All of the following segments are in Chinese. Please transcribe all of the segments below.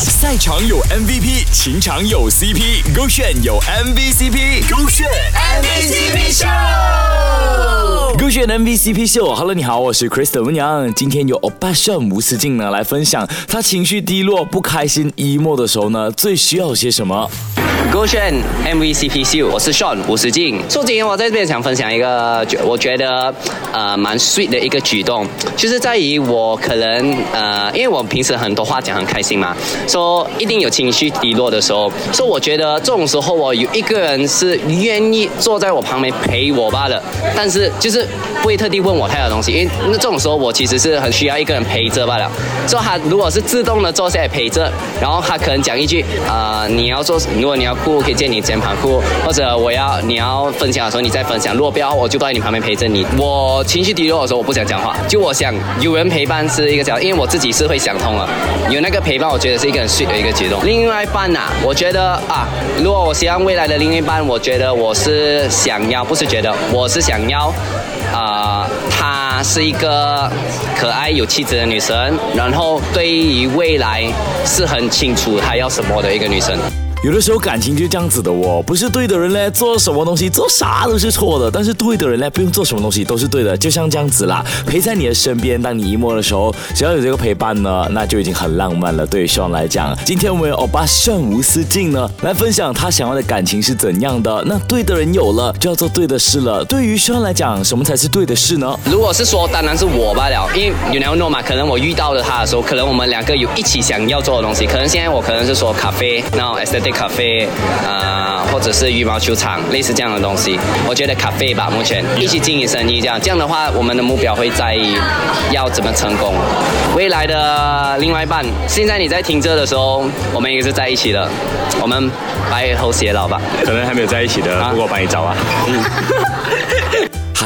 赛场有 MVP，情场有 CP，勾选有 MVCp，勾选 MVCp 秀，勾选 MVCp 秀。Hello，你好，我是 Crystal 文阳。今天有欧巴炫吴思静呢来分享，他情绪低落、不开心、emo 的时候呢，最需要些什么？勾选 MVCp 秀，我是 Sean 吴思静。说今天我在这边想分享一个，觉我觉得呃蛮 sweet 的一个举动，就是在于我可能呃，因为我平时很多话讲很开心嘛，说一定有情绪低落的时候，所以我觉得这种时候我有一个人是愿意坐在我旁边陪我罢了，但是就是不会特地问我太多东西，因为那这种时候我其实是很需要一个人陪着罢了。所以他如果是自动的坐下来陪着，然后他可能讲一句啊、你要做，如果你要哭，可以借你肩膀哭，或者我要你要分享的时候你再分享，如果不要，我就在你旁边陪着你。我情绪低落的时候，我不想讲话，就我想有人陪伴是一个讲，因为我自己是会想通了，有那个陪伴，我觉得是一个很 sweet 的一个举动。另外一半呐、我觉得啊，如果我希望未来的另一半，我觉得我是想要，不是觉得，我是想要。啊、她是一个可爱有气质的女生，然后对于未来是很清楚她要什么的一个女生。有的时候感情就这样子的哦，不是对的人呢，做什么东西做啥都是错的；但是对的人呢，不用做什么东西都是对的。就像这样子啦，陪在你的身边，当你 emo 的时候，只要有这个陪伴呢，那就已经很浪漫了。对于 Sean 来讲，今天我们有欧巴 Sean 吴思静呢，来分享他想要的感情是怎样的。那对的人有了，就要做对的事了。对于 Sean 来讲，什么才是对的事呢？如果是说，当然是我罢了，因为 you never know 嘛，可能我遇到了他的时候，可能我们两个有一起想要做的东西，可能现在我可能是说咖啡，那种咖啡，呃，或者是羽毛球场，类似这样的东西。我觉得咖啡吧，目前一起经营生意这样，这样的话，我们的目标会在意要怎么成功。未来的另外一半，现在你在听这的时候，我们也是在一起的，我们白头偕老吧。可能还没有在一起的，啊不过我帮你找啊。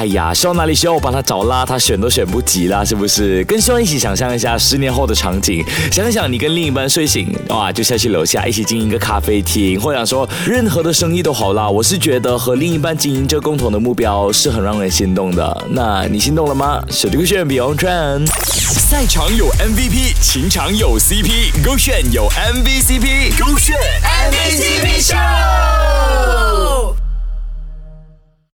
哎呀希望哪里需要我帮他找啦？他选都选不及啦，是不是？跟希望一起想象一下十年后的场景，想想你跟另一半睡醒，哇，就下去楼下一起经营一个咖啡厅，或者说任何的生意都好啦。我是觉得和另一半经营这共同的目标是很让人心动的。那你心动了吗？手这个选 Beyond Trend，赛场有 MVP，情场有 CP，勾选有 MVCp，勾选 MVCp 秀。